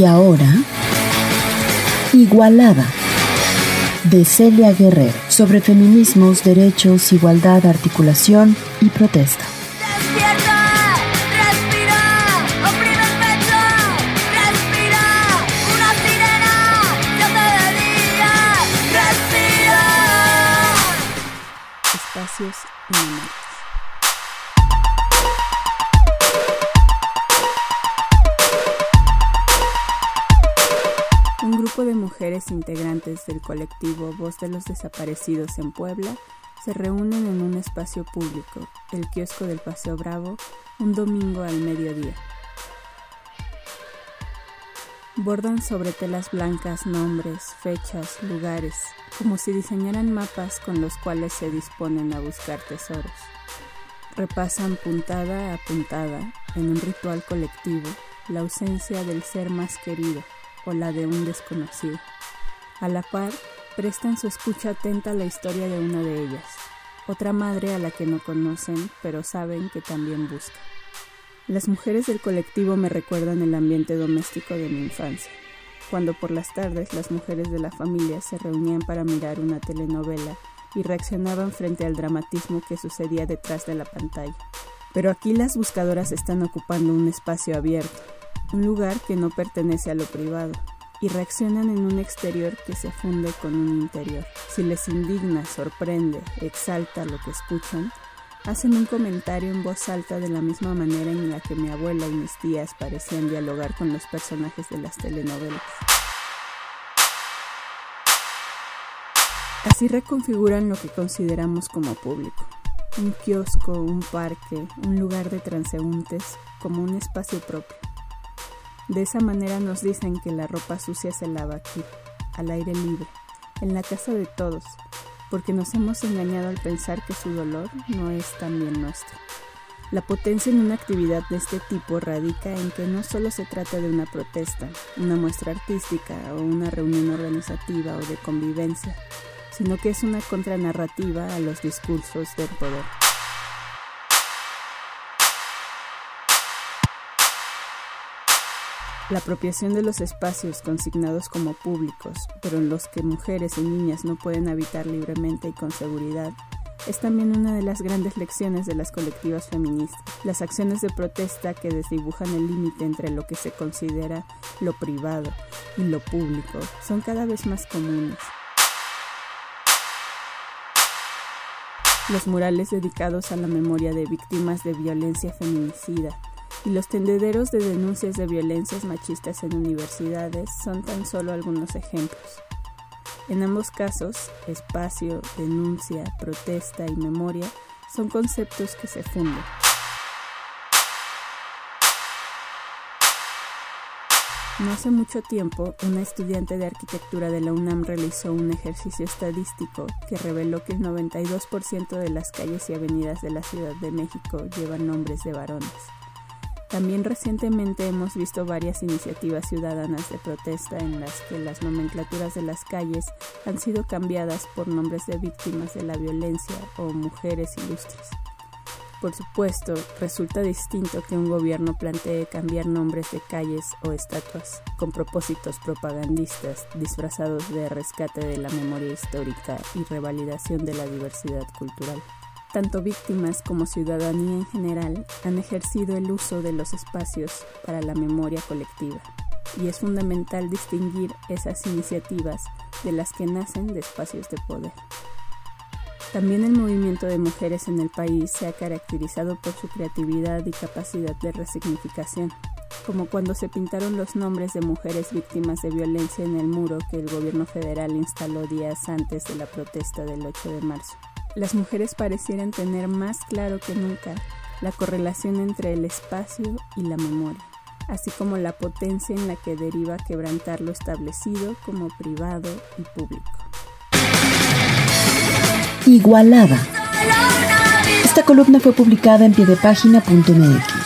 Y ahora, Igualada, de Celia Guerrero, sobre feminismos, derechos, igualdad, articulación y protesta. Despierta, grupo de mujeres integrantes del colectivo Voz de los Desaparecidos en Puebla se reúnen en un espacio público, el kiosco del Paseo Bravo, un domingo al mediodía. Bordan sobre telas blancas nombres, fechas, lugares, como si diseñaran mapas con los cuales se disponen a buscar tesoros. Repasan puntada a puntada, en un ritual colectivo, la ausencia del ser más querido o la de un desconocido. A la par, prestan su escucha atenta a la historia de una de ellas, otra madre a la que no conocen, pero saben que también busca. Las mujeres del colectivo me recuerdan el ambiente doméstico de mi infancia, cuando por las tardes las mujeres de la familia se reunían para mirar una telenovela y reaccionaban frente al dramatismo que sucedía detrás de la pantalla. Pero aquí las buscadoras están ocupando un espacio abierto, un lugar que no pertenece a lo privado, y reaccionan en un exterior que se funde con un interior. Si les indigna, sorprende, exalta lo que escuchan, hacen un comentario en voz alta de la misma manera en la que mi abuela y mis tías parecían dialogar con los personajes de las telenovelas. Así reconfiguran lo que consideramos como público. Un kiosco, un parque, un lugar de transeúntes como un espacio propio. De esa manera nos dicen que la ropa sucia se lava aquí, al aire libre, en la casa de todos, porque nos hemos engañado al pensar que su dolor no es también nuestro. La potencia en una actividad de este tipo radica en que no solo se trata de una protesta, una muestra artística o una reunión organizativa o de convivencia, sino que es una contranarrativa a los discursos del poder. La apropiación de los espacios consignados como públicos, pero en los que mujeres y niñas no pueden habitar libremente y con seguridad, es también una de las grandes lecciones de las colectivas feministas. Las acciones de protesta que desdibujan el límite entre lo que se considera lo privado y lo público son cada vez más comunes. Los murales dedicados a la memoria de víctimas de violencia feminicida y los tendederos de denuncias de violencias machistas en universidades son tan solo algunos ejemplos. En ambos casos, espacio, denuncia, protesta y memoria son conceptos que se funden. No hace mucho tiempo, una estudiante de arquitectura de la UNAM realizó un ejercicio estadístico que reveló que el 92% de las calles y avenidas de la Ciudad de México llevan nombres de varones. También recientemente hemos visto varias iniciativas ciudadanas de protesta en las que las nomenclaturas de las calles han sido cambiadas por nombres de víctimas de la violencia o mujeres ilustres. Por supuesto, resulta distinto que un gobierno plantee cambiar nombres de calles o estatuas con propósitos propagandistas disfrazados de rescate de la memoria histórica y revalidación de la diversidad cultural. Tanto víctimas como ciudadanía en general han ejercido el uso de los espacios para la memoria colectiva, y es fundamental distinguir esas iniciativas de las que nacen de espacios de poder. También el movimiento de mujeres en el país se ha caracterizado por su creatividad y capacidad de resignificación, como cuando se pintaron los nombres de mujeres víctimas de violencia en el muro que el gobierno federal instaló días antes de la protesta del 8 de marzo. Las mujeres parecieran tener más claro que nunca la correlación entre el espacio y la memoria, así como la potencia en la que deriva quebrantar lo establecido como privado y público. Igualada. Esta columna fue publicada en piedepágina.mx.